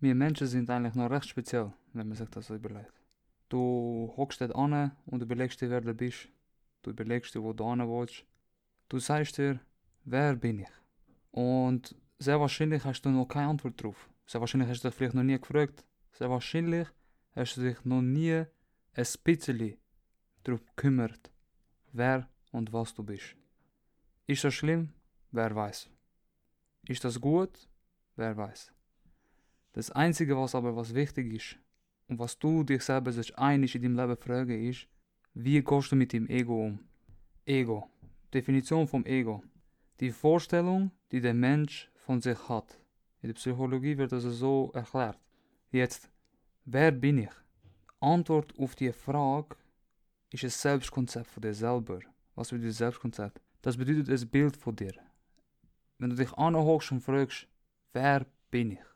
wir Menschen sind eigentlich noch recht speziell, wenn man sich das so überlegt. Du hockst dort an und überlegst dir, wer du bist. Du überlegst dir, wo du hin willst. Du sagst dir, wer bin ich? Und sehr wahrscheinlich hast du noch keine Antwort drauf. Sehr wahrscheinlich hast du dich vielleicht noch nie gefragt. Sehr wahrscheinlich hast du dich noch nie ein bisschen darauf gekümmert, wer und was du bist. Ist das schlimm? Wer weiß. Ist das gut? Wer weiß. Das Einzige, was aber was wichtig ist und was du dich selber sich einig in deinem Leben fragen ist, wie gehst du mit dem Ego um? Ego. Definition vom Ego. Die Vorstellung, die der Mensch von sich hat. In der Psychologie wird das so erklärt. Jetzt, wer bin ich? Antwort auf die Frage ist ein Selbstkonzept von dir selber. Was bedeutet Selbstkonzept? Das bedeutet ein Bild von dir. Wenn du dich anhockst und fragst, wer bin ich?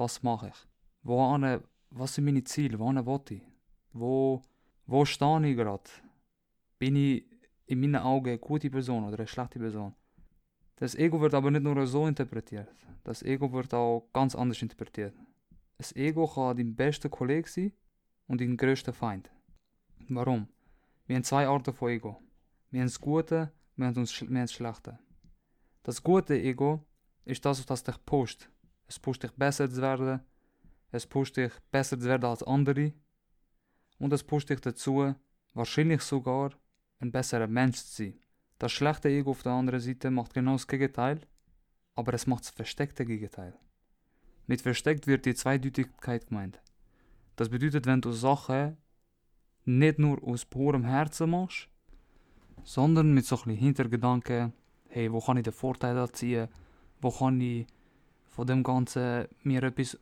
Was mache ich? Wo was sind meine Ziele? Wo will ich? Wo, wo stehe ich gerade? Bin ich in meinen Augen eine gute Person oder eine schlechte Person? Das Ego wird aber nicht nur so interpretiert. Das Ego wird auch ganz anders interpretiert. Das Ego kann dein bester Kollege sein und dein größter Feind. Warum? Wir haben zwei Arten von Ego. Wir haben das Gute, wir wir haben das Schlechte. Das gute Ego ist das, was dich pusht. Es pusht dich besser zu werden, es pusht dich besser zu werden als andere und es pusht dich dazu, wahrscheinlich sogar ein besserer Mensch zu sein. Das schlechte Ego auf der anderen Seite macht genau das Gegenteil, aber es macht das versteckte Gegenteil. Mit versteckt wird die Zweideutigkeit gemeint. Das bedeutet, wenn du Sachen nicht nur aus purem Herzen machst, sondern mit so ein bisschen Hintergedanken, hey, wo kann ich den Vorteil ziehen, wo kann ich von dem Ganzen mir etwas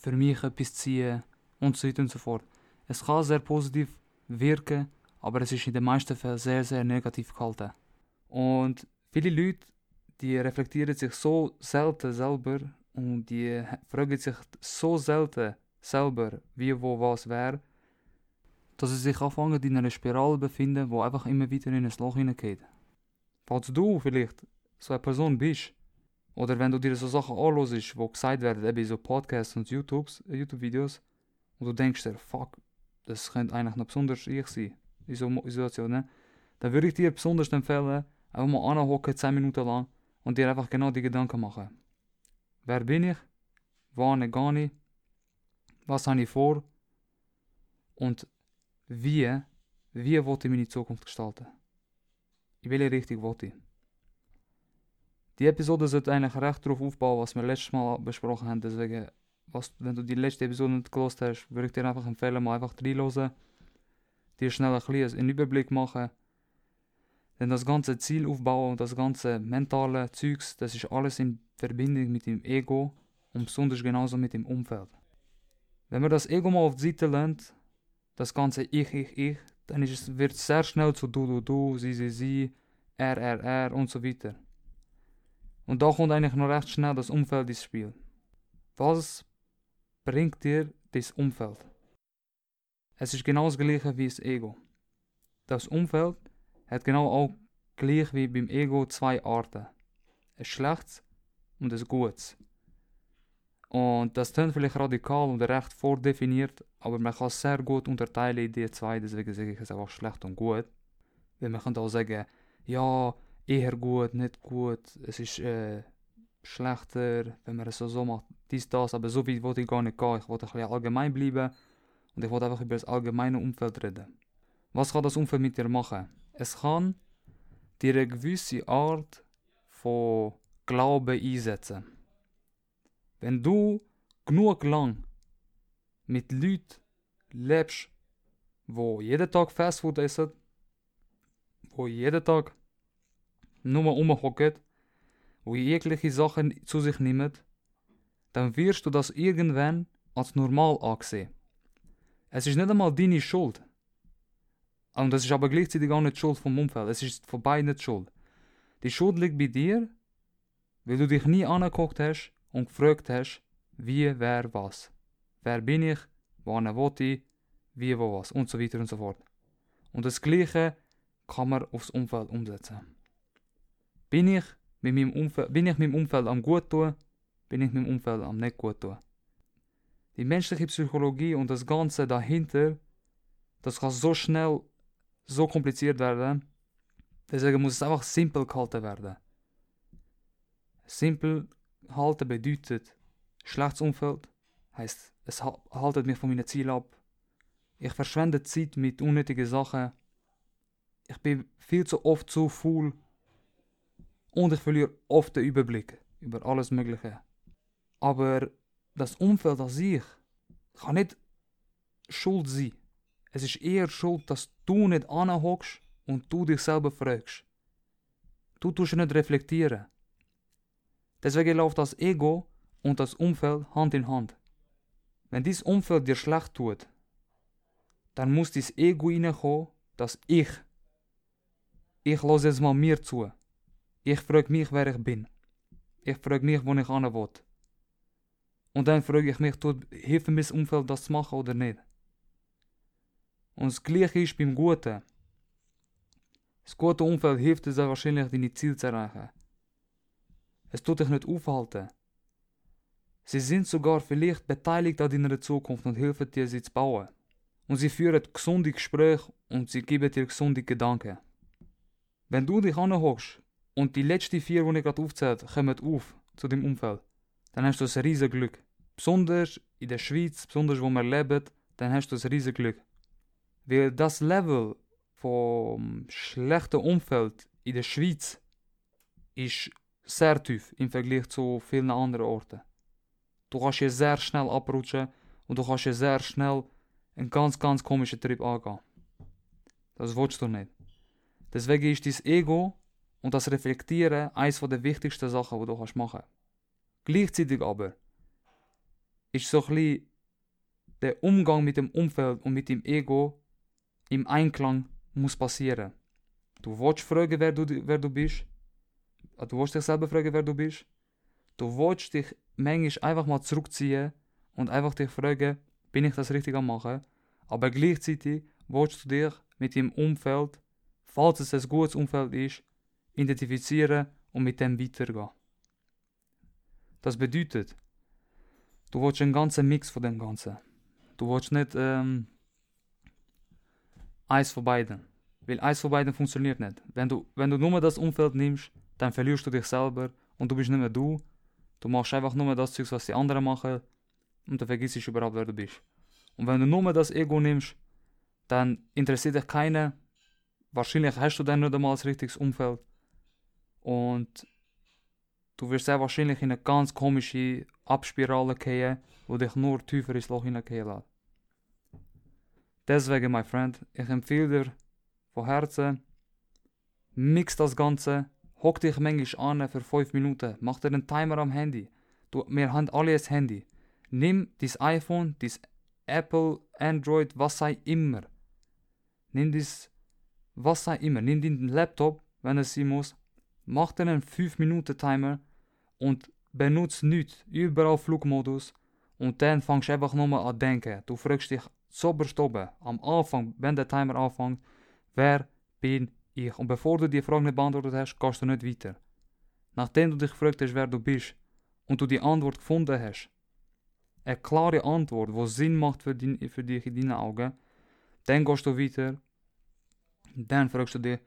für mich etwas ziehen und so weiter und so fort. Es kann sehr positiv wirken, aber es ist in den meisten Fällen sehr, sehr negativ gehalten. Und viele Leute, die reflektieren sich so selten selber und die fragen sich so selten selber, wie, wo, was, wer, dass sie sich anfangen in einer Spirale befinden, wo einfach immer wieder in ein Loch hineingeht. Falls du vielleicht so eine Person bist, oder wenn du dir so Sachen anhörst, wo gesagt werden, eben so Podcasts und YouTubes, YouTube-Videos, und du denkst dir, fuck, das könnte eigentlich noch besonders ich sein, in so Situationen, dann würde ich dir besonders empfehlen, einfach mal anhocken, 10 Minuten lang, und dir einfach genau die Gedanken machen. Wer bin ich? Wann gehe ich? Was habe ich vor? Und wie, wie wollte ich meine Zukunft gestalten? In welche Richtung wollte ich? Die Episode sollte eigentlich recht darauf aufbauen, was wir letztes Mal besprochen haben. Deswegen, was, wenn du die letzte Episode nicht gelost hast, würde ich dir einfach empfehlen, mal einfach reinhören. Dir schnell ein bisschen einen Überblick machen. Denn das ganze Ziel aufbauen und das ganze mentale Zeugs, das ist alles in Verbindung mit dem Ego und besonders genauso mit dem Umfeld. Wenn man das Ego mal auf die Seite lernt, das ganze Ich, Ich, Ich, dann ist es, wird es sehr schnell zu Du, Du, Du, Sie, Sie, Sie, Er, Er, Er und so weiter. Und da kommt eigentlich noch recht schnell das Umfeld ins Spiel. Was bringt dir das Umfeld? Es ist genau das gleiche wie das Ego. Das Umfeld hat genau auch gleich wie beim Ego zwei Arten. Ein schlechtes und ein gutes. Und das klingt vielleicht radikal und recht vordefiniert, aber man kann es sehr gut unterteilen in die zwei, deswegen sage ich es einfach schlecht und gut. Weil man kann auch sagen, ja, eher gut, nicht gut, es ist äh, schlechter, wenn man es so, so macht, dies, das, aber so weit wollte ich gar nicht gehen, ich wollte ein bisschen allgemein bleiben und ich wollte einfach über das allgemeine Umfeld reden. Was kann das Umfeld mit dir machen? Es kann dir eine gewisse Art von Glauben einsetzen. Wenn du genug lang mit Leuten lebst, wo jeden Tag Fastfood essen, wo jeden Tag nur rumhocken, wo jegliche Sachen zu sich nehmen, dann wirst du das irgendwann als normal ansehen. Es ist nicht einmal deine Schuld. Und das ist aber gleichzeitig auch nicht die Schuld vom Umfeld. Es ist von beiden die Schuld. Die Schuld liegt bei dir, weil du dich nie angeguckt hast und gefragt hast, wie, wer, was. Wer bin ich, wann will ich, wie, wo, was und so weiter und so fort. Und das Gleiche kann man aufs Umfeld umsetzen. Bin ich mit meinem Umfeld, bin ich meinem Umfeld am gut tun, bin ich meinem Umfeld am nicht gut tun. Die menschliche Psychologie und das Ganze dahinter, das kann so schnell so kompliziert werden. Deswegen muss es einfach simpel gehalten werden. Simpel halten bedeutet schlechtes Umfeld, heißt es haltet mich von meinen Zielen ab. Ich verschwende Zeit mit unnötigen Sachen. Ich bin viel zu oft zu faul und ich verliere oft den Überblick über alles Mögliche. Aber das Umfeld an sich kann nicht schuld sein. Es ist eher schuld, dass du nicht anhockst und du dich selber fragst. Du tust nicht reflektieren. Deswegen läuft das Ego und das Umfeld Hand in Hand. Wenn dieses Umfeld dir schlecht tut, dann muss dieses Ego reinkommen, dass ich, ich lasse jetzt mal mir zu. Ich frage mich, wer ich bin. Ich frage mich, wo ich hin will. Und dann frage ich mich, tut, hilft mir das Umfeld das zu machen oder nicht? Und das Gleiche ist beim Guten. Das gute Umfeld hilft dir wahrscheinlich, deine Ziele zu erreichen. Es tut dich nicht aufhalten. Sie sind sogar vielleicht beteiligt an deiner Zukunft und helfen dir, sie zu bauen. Und sie führen gesunde Gespräche und sie geben dir gesunde Gedanken. Wenn du dich anhockst und die letzten vier, die ich gerade aufzählt, kommen auf zu dem Umfeld, dann hast du ein riesiges Glück. Besonders in der Schweiz, besonders wo wir leben, dann hast du ein riesiges Glück. Weil das Level vom schlechten Umfeld in der Schweiz ist sehr tief im Vergleich zu vielen anderen Orten. Du kannst hier sehr schnell abrutschen und du kannst hier sehr schnell einen ganz, ganz komischen Trip angehen. Das willst du nicht. Deswegen ist dein Ego und das Reflektieren eines der wichtigsten Sachen, die du machen kannst. Gleichzeitig aber ist so ein der Umgang mit dem Umfeld und mit dem Ego im Einklang muss passieren. Du willst fragen, wer du, wer du bist. Du willst dich selber fragen, wer du bist. Du willst dich manchmal einfach mal zurückziehen und einfach dich fragen, bin ich das richtig am machen? Aber gleichzeitig willst du dich mit dem Umfeld, falls es ein gutes Umfeld ist, identifizieren und mit dem weitergehen. Das bedeutet, du willst einen ganzen Mix von dem Ganzen. Du willst nicht ähm, eins von beiden. Weil eins von beiden funktioniert nicht. Wenn du, wenn du nur das Umfeld nimmst, dann verlierst du dich selber und du bist nicht mehr du. Du machst einfach nur das Zeug, was die anderen machen und dann vergisst du überhaupt, wer du bist. Und wenn du nur das Ego nimmst, dann interessiert dich keiner. Wahrscheinlich hast du dann nicht einmal das richtiges Umfeld. Und du wirst sehr wahrscheinlich in eine ganz komische Abspirale gehen, wo dich nur tiefer ins Loch hineingehen lässt. Deswegen, mein Freund, ich empfehle dir von Herzen, mix das Ganze, hock dich manchmal an für 5 Minuten, mach dir einen Timer am Handy. Du, wir haben alle ein Handy. Nimm dein iPhone, dein Apple, Android, was sei immer. Nimm das, was sei immer. Nimm den Laptop, wenn es sein muss. Mach dir einen 5 Minuten Timer und benutze nichts. Überall Flugmodus. Und dann fangst du einfach nur an denken. Du fragst dich zoberst oben, am Anfang, wenn der Timer anfängt, wer bin ich? Und bevor du die Frage nicht beantwortet hast, gehst du nicht weiter. Nachdem du dich gefragt hast, wer du bist, und du die Antwort gefunden hast, eine klare Antwort, die Sinn macht für dich in deinen Augen, dann gehst du weiter. Dann fragst du dich,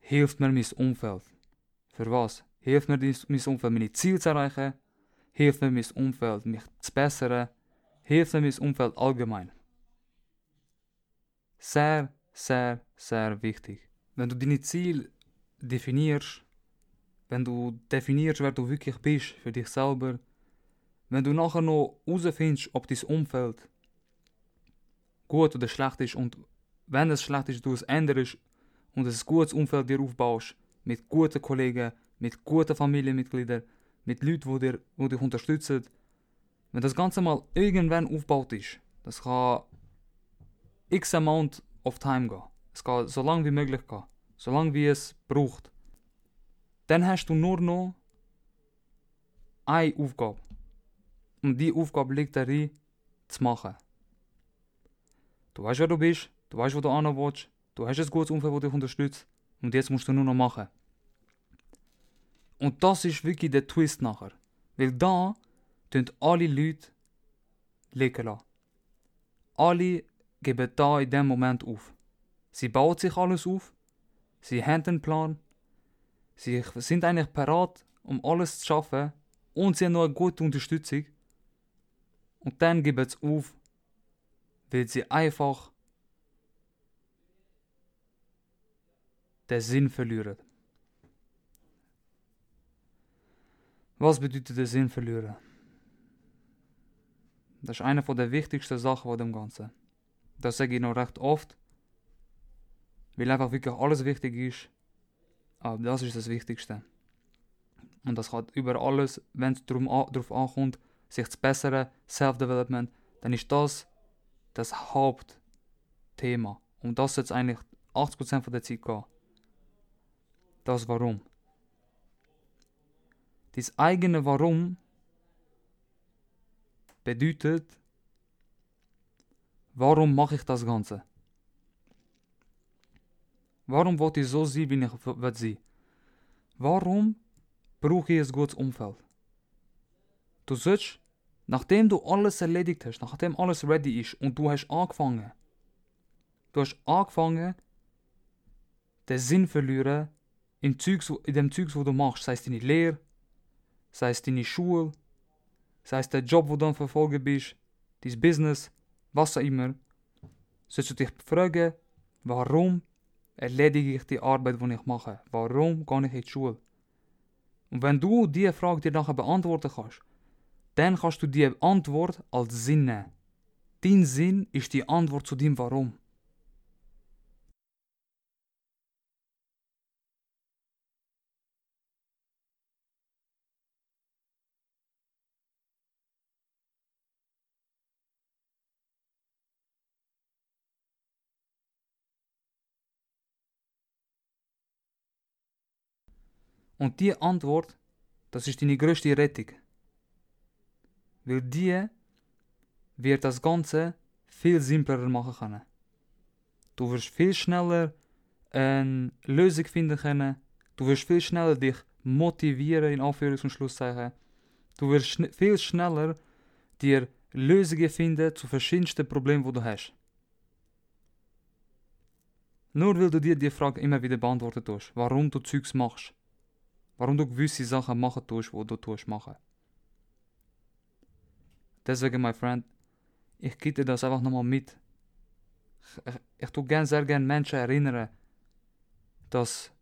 hilft mir mein Umfeld? Für was? Hilft mir mein Umfeld, meine Ziele zu erreichen? Hilft mir mein Umfeld, mich zu bessern? Hilft mir mein Umfeld allgemein? Sehr, sehr, sehr wichtig. Wenn du deine Ziele definierst, wenn du definierst, wer du wirklich bist für dich selber, wenn du nachher noch herausfindest, ob dein Umfeld gut oder schlecht ist und wenn es schlecht ist, du es änderst und ein gutes Umfeld dir aufbaust, mit guten Kollegen, mit guten Familienmitgliedern, mit Leuten, die, dir, die dich unterstützen, wenn das Ganze mal irgendwann aufgebaut ist, das kann x amount of time gehen. Es kann so lange wie möglich gehen. So lange wie es braucht. Dann hast du nur noch eine Aufgabe. Und die Aufgabe liegt darin, zu machen. Du weißt, wer du bist, du weißt, wo du hin du hast ein gutes Umfeld, das dich unterstützt und jetzt musst du nur noch machen. Und das ist wirklich der Twist nachher. Weil da tun alle Leute liegen lassen. Alle geben da in dem Moment auf. Sie bauen sich alles auf, sie haben einen Plan, sie sind eigentlich parat, um alles zu schaffen und sie haben noch eine gute Unterstützung. Und dann geben sie auf, weil sie einfach den Sinn verlieren. Was bedeutet der Sinn verlieren? Das ist eine der wichtigsten Sachen von dem Ganzen. Das sage ich noch recht oft, weil einfach wirklich alles wichtig ist. Aber das ist das Wichtigste. Und das hat über alles, wenn es darauf ankommt, sich zu bessern, Self-Development, dann ist das das Hauptthema. Und das jetzt eigentlich 80% von der Zeit gehen. Das Warum. Das eigene Warum bedeutet, warum mache ich das Ganze? Warum wollte ich so sein, wie ich will sein? Warum brauche ich ein gutes Umfeld? Du sollst, nachdem du alles erledigt hast, nachdem alles ready ist und du hast angefangen, du hast angefangen, den Sinn verlieren in, Zeugs, in dem Zeugs, wo du machst, sei es deine Lehre, sei es deine Schule, sei es der Job, wo du am Verfolgen bist, dein Business, was auch immer, sollst du dich fragen, warum erledige ich die Arbeit, die ich mache? Warum gehe ich in die Schule? Und wenn du diese Frage dir nachher beantworten kannst, dann kannst du die Antwort als Sinn nehmen. Dein Sinn ist die Antwort zu dem Warum. Und die Antwort, das ist deine größte Rettung. Weil die wird das Ganze viel simpler machen können. Du wirst viel schneller eine Lösung finden können. Du wirst viel schneller dich motivieren, in Anführungs- und Schlusszeichen. Du wirst schn viel schneller dir Lösungen finden zu verschiedensten Problemen, die du hast. Nur weil du dir die Frage immer wieder beantworten tust, warum du Zeugs machst. Warum du gewisse Sachen machen tust, die du tust machen. Deswegen, mein Freund, ich gebe dir das einfach nochmal mit. Ich, ich, ich tue gern, sehr gerne Menschen erinnern, dass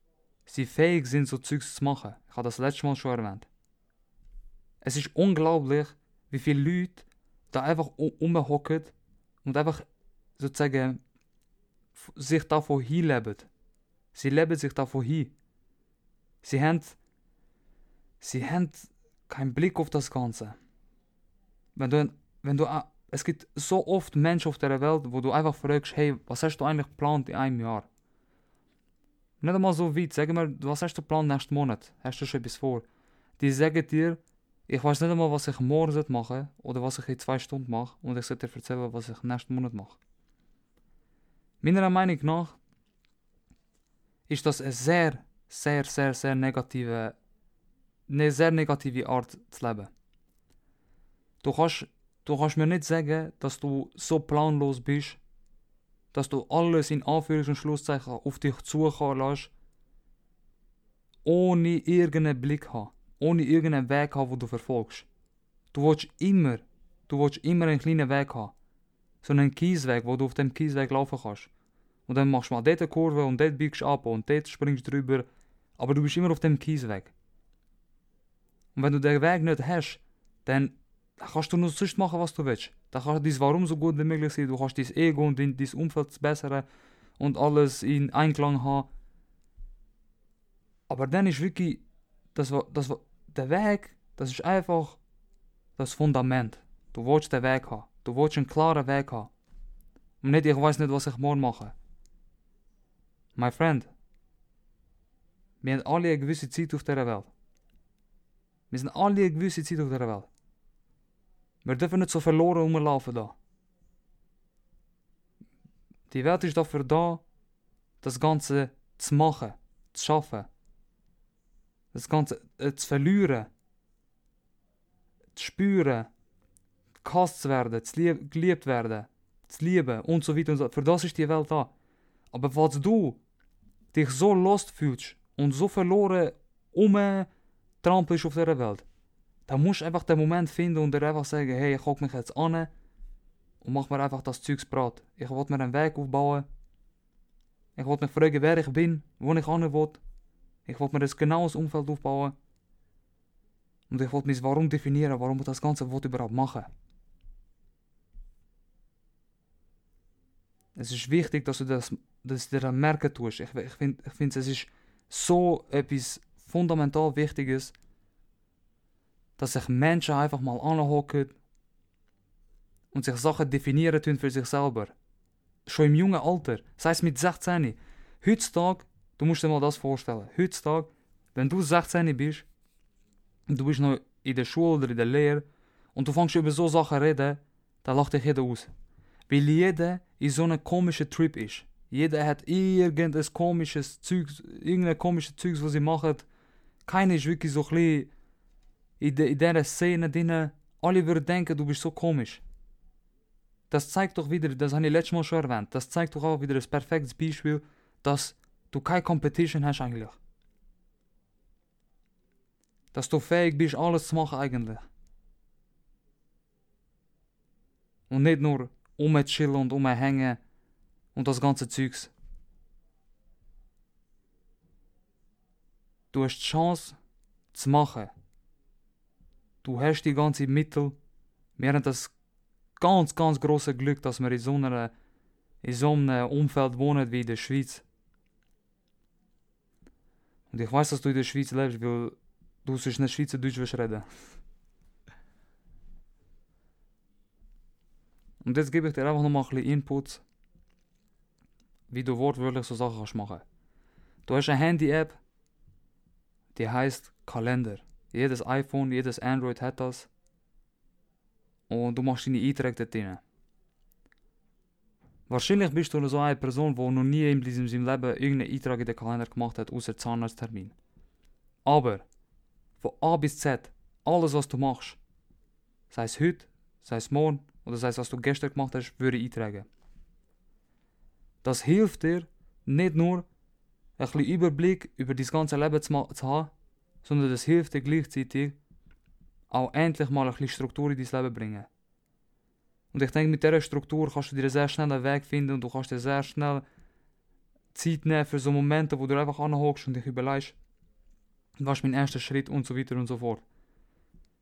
sie fähig sind, so Zeugs zu machen. Ich habe das letzte Mal schon erwähnt. Es ist unglaublich, wie viele Leute da einfach umhocken und einfach sozusagen sich davon hinleben. Sie leben sich davon hin. Sie haben sie haben keinen Blick auf das Ganze. Wenn du, wenn du, es gibt so oft Menschen auf der Welt, wo du einfach fragst, hey, was hast du eigentlich geplant in einem Jahr? Nicht einmal so weit, sag mir, was hast du geplant nächsten Monat? Hast du schon etwas vor? Die sagen dir, ich weiß nicht einmal, was ich morgen machen oder was ich in zwei Stunden mache und ich soll dir erzählen, was ich nächsten Monat mache. Meiner Meinung nach ist das eine sehr, sehr, sehr, sehr negative eine sehr negative Art zu leben. Du kannst, du kannst mir nicht sagen, dass du so planlos bist, dass du alles in Anführungs- und Schlusszeichen auf dich zukommen lässt, ohne irgendeinen Blick haben, ohne irgendeinen Weg haben, wo du verfolgst. Du willst immer, du willst immer einen kleinen Weg haben. So einen Kiesweg, wo du auf dem Kiesweg laufen kannst. Und dann machst du mal dort eine Kurve und dort biegst du ab und dort springst du drüber. Aber du bist immer auf dem Kiesweg. Und wenn du den Weg nicht hast, dann kannst du nur sonst machen, was du willst. Dann kannst du dein Warum so gut wie möglich sein, du kannst dein Ego und dein, dein Umfeld bessern und alles in Einklang haben. Aber dann ist wirklich, das, das, der Weg, das ist einfach das Fundament. Du willst den Weg haben. Du willst einen klaren Weg haben. Und nicht, ich weiß nicht, was ich morgen mache. My friend, wir haben alle eine gewisse Zeit auf dieser Welt. Wir sind alle eine gewisse Zeit auf der Welt. Wir dürfen nicht so verloren rumlaufen da. Die Welt ist dafür da, das Ganze zu machen, zu schaffen. Das Ganze äh, zu verlieren, zu spüren, gehasst zu werden, zu lieb, geliebt werden, zu lieben und so weiter und so. Für das ist die Welt da. Aber falls du dich so lost fühlst und so verloren umtrampelst auf dieser Welt, dann musst du einfach den Moment finden und dir einfach sagen, hey, ich guck mich jetzt an und mach mir einfach das Zeugs brat. Ich will mir einen Weg aufbauen. Ich will mich fragen, wer ich bin, wo ich hin will. Ich will mir ein genaues Umfeld aufbauen. Und ich will mich warum definieren, warum ich das Ganze überhaupt machen. Es ist wichtig, dass du das, dass du dir merken tust. Ich, ich finde, ich find, es ist so etwas fundamental Wichtiges, dass sich Menschen einfach mal anhocken und sich Sachen definieren tun für sich selber. Schon im jungen Alter, sei es mit 16. Heutzutage, du musst dir mal das vorstellen, heutzutage, wenn du 16 bist, und du bist noch in der Schule oder in der Lehre, und du fängst über so Sachen reden, dann lacht dich jeder aus. Weil jeder in so einem komischen Trip ist. Jeder hat irgendein komisches Zeug, irgendein komisches Zeug, was sie machen. Keiner ist wirklich so ein bisschen in, dieser Szene drin. Alle würden denken, du bist so komisch. Das zeigt doch wieder, das habe ich letztes Mal schon erwähnt, das zeigt doch auch wieder ein perfektes Beispiel, dass du keine Competition hast eigentlich. Dass du fähig bist, alles zu machen eigentlich. Und nicht nur umchillen und umhängen und das ganze Zeugs. Du hast die Chance zu machen. Du hast die ganze Mittel. Wir haben das ganz, ganz große Glück, dass wir in so, einer, in so einem Umfeld wohnen wie in der Schweiz. Und ich weiß, dass du in der Schweiz lebst, weil du sonst nicht Schweizerdeutsch reden. Und jetzt gebe ich dir einfach nochmal ein bisschen Input, wie du wortwörtlich so Sachen kannst machen. Du hast eine Handy-App, die heißt Kalender. Jedes iPhone, jedes Android hat das. Und du machst deine Einträge dort drin. Wahrscheinlich bist du so eine Person, die noch nie in seinem Leben irgendeinen Eintrag in den Kalender gemacht hat, außer Zahnarzttermin. Aber, von A bis Z, alles was du machst, sei es heute, sei es morgen oder sei es was du gestern gemacht hast, würde ich eintragen. Das hilft dir, nicht nur ein bisschen Überblick über dein ganze Leben zu, zu haben, sondern das hilft dir gleichzeitig, auch endlich mal ein bisschen Struktur in dein Leben bringen. Und ich denke, mit dieser Struktur kannst du dir sehr schnell einen Weg finden und du kannst dir sehr schnell Zeit nehmen für so Momente, wo du einfach anhockst und dich überlegst, was ist mein erster Schritt und so weiter und so fort.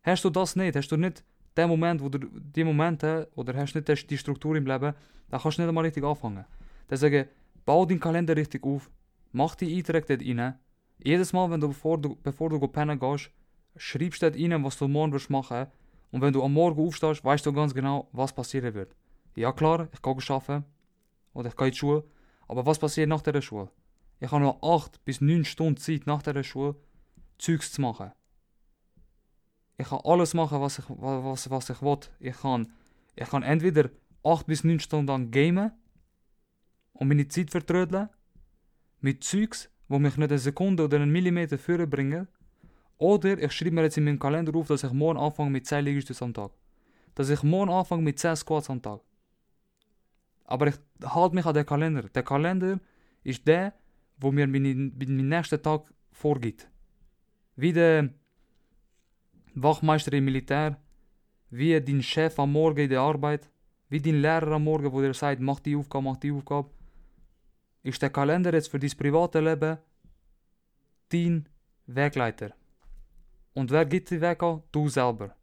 Hast du das nicht, hast du nicht den Moment, wo du die Momente, oder hast du nicht die Struktur im Leben, dann kannst du nicht einmal richtig anfangen. Deswegen, bau deinen Kalender richtig auf, mach die Einträge dort rein. Jedes Mal, wenn du, bevor du, bevor du pennen gehst, schreibst dort rein, was du morgen wirst machen. Und wenn du am Morgen aufstehst, weißt du ganz genau, was passieren wird. Ja klar, ich kann arbeiten oder ich gehe in die Schule, aber was passiert nach der Schule? Ich habe noch 8 bis 9 Stunden Zeit nach der Schule, Zeugs zu machen. Ich kann alles machen, was ich, was, was ich will. Ich kann, ich kann entweder 8 bis 9 Stunden lang gamen und meine Zeit vertrödeln mit Zeugs, wo mich nicht eine Sekunde oder einen Millimeter vorbringen oder ich schreibe mir jetzt in meinen Kalender auf, dass ich morgen anfange mit 10 Liegestütze am Tag. Dass ich morgen anfange mit 10 Squats am Tag. Aber ich halte mich an den Kalender. Der Kalender ist der, wo mir meinen mein nächsten Tag vorgibt. Wie der Wachmeister im Militär, wie dein Chef am Morgen in der Arbeit, wie dein Lehrer am Morgen, wo dir sagt, mach die Aufgabe, mach die Aufgabe. Ist der Kalender jetzt für dein private Leben dein Wegleiter? Und wer gibt die Weg an? Du selber.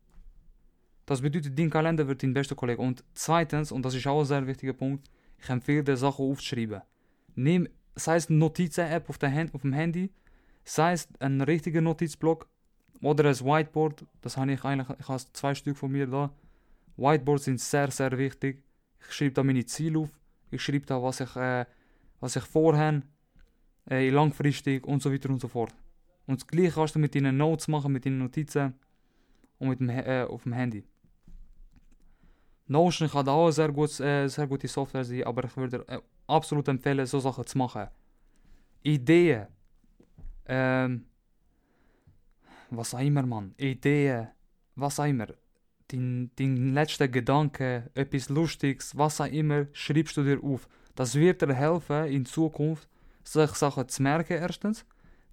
Das bedeutet, dein Kalender wird dein bester Kollege. Und zweitens, und das ist auch ein sehr wichtiger Punkt, ich empfehle dir, Sachen aufzuschreiben. Nimm, sei es eine Notizen-App auf, auf dem Handy, sei es ein richtiger Notizblock oder ein Whiteboard. Das habe ich eigentlich, ich habe zwei Stück von mir da. Whiteboards sind sehr, sehr wichtig. Ich schreibe da meine Ziele auf. Ich schreibe da, was ich, äh, was ich vorhabe, äh, langfristig und so weiter und so fort. Und das gleiche kannst du mit deinen Notes machen, mit deinen Notizen und mit dem, äh, auf dem Handy. Notion kann auch sehr, gut, äh, sehr gute Software sein, aber ich würde äh, absolut empfehlen, so Sachen zu machen. Ideen. Ähm, was auch immer, man. Ideen. Was auch immer. dein, dein letzter Gedanke, etwas Lustiges, was auch immer, schreibst du dir auf. Das wird dir helfen, in Zukunft solche Sachen zu merken, erstens.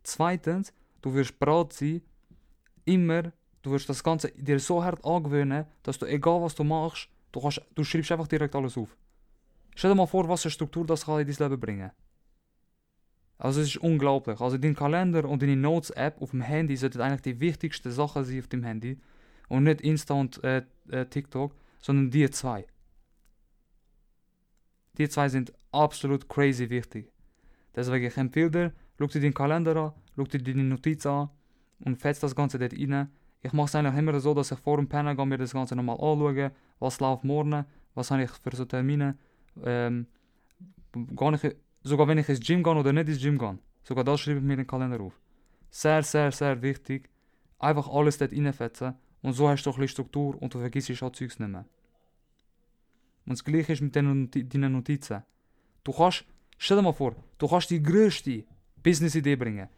Zweitens, du wirst bereit sein, immer, du wirst das Ganze dir so hart angewöhnen, dass du, egal was du machst, du, kannst, du schreibst einfach direkt alles auf. Stell dir mal vor, was für Struktur das kann in dein Leben bringen. Also es ist unglaublich. Also dein Kalender und deine Notes-App auf dem Handy sollten eigentlich die wichtigsten Sachen sein auf dem Handy. Und nicht Insta und äh, äh, TikTok, sondern die zwei. Die zwei sind absolut crazy wichtig. Deswegen ich empfehle dir, schau dir deinen Kalender an, schau dir deine Notizen an und fetz das Ganze dort rein. Ich mache es eigentlich immer so, dass ich vor dem Pennen gehe, mir das Ganze nochmal anschaue, was läuft morgen, was habe ich für so Termine. Ähm, gar nicht, sogar wenn ich ins Gym gehe oder nicht ins Gym gehe, sogar das schreibe ich mir in den Kalender auf. Sehr, sehr, sehr wichtig. Einfach alles dort reinfetzen und so hast du ein bisschen Struktur und du vergisst auch Zeugs nicht mehr. Und das gleiche ist mit deinen Notizen. Du kannst, stell dir mal vor, du kannst die größte Business-Idee bringen.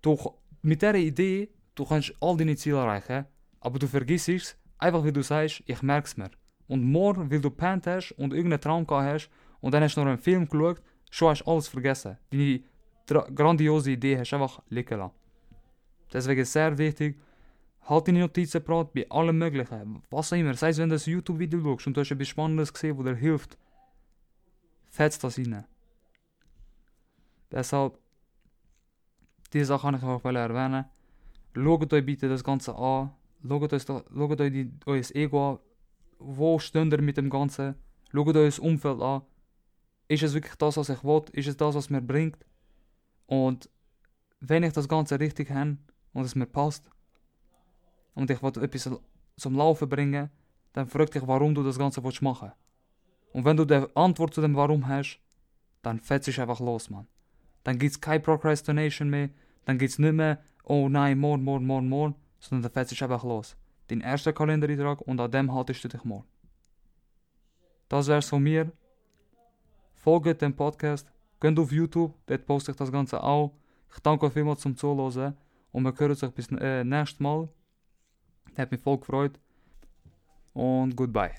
Du, mit dieser Idee, du kannst all deine Ziele erreichen, aber du vergisst es, einfach wie du sagst, ich merke es mir. Und morgen, weil du pennt hast und irgendeinen Traum gehabt hast und dann hast du noch einen Film geschaut, schon hast du alles vergessen. Deine grandiose Idee hast du einfach liegen lassen. Deswegen ist es sehr wichtig, halt deine Notizen parat bei allem Möglichen. Was auch immer. Sei es, wenn du ein YouTube-Video schaust und du hast etwas Spannendes gesehen, das dir hilft. Fetz das rein. Deshalb, diese Sache kann ich auch erwähnen. Schaut euch bitte das Ganze an. Schaut euch, schaut euch die, euer Ego an. Wo steht ihr mit dem Ganzen? Schaut euch das Umfeld an. Ist es wirklich das, was ich will? Ist es das, was mir bringt? Und wenn ich das Ganze richtig habe und es mir passt, und ich will etwas zum Laufen bringen, dann frag dich, warum du das Ganze willst machen Und wenn du die Antwort zu dem Warum hast, dann fetzt dich einfach los, Mann. Dann gibt's keine Procrastination mehr, dann gibt's nicht mehr, oh nein, morgen, morgen, morgen, morgen, sondern dann fetzt dich einfach los. Dein erster Kalendereintrag und an dem haltest du dich morgen. Das wär's von mir. Folgt dem Podcast, geht auf YouTube, dort poste ich das Ganze auch. Ich danke euch vielmals zum Zuhören und wir hören uns bis äh, nächstes Mal. Hat mich voll gefreut. Und goodbye.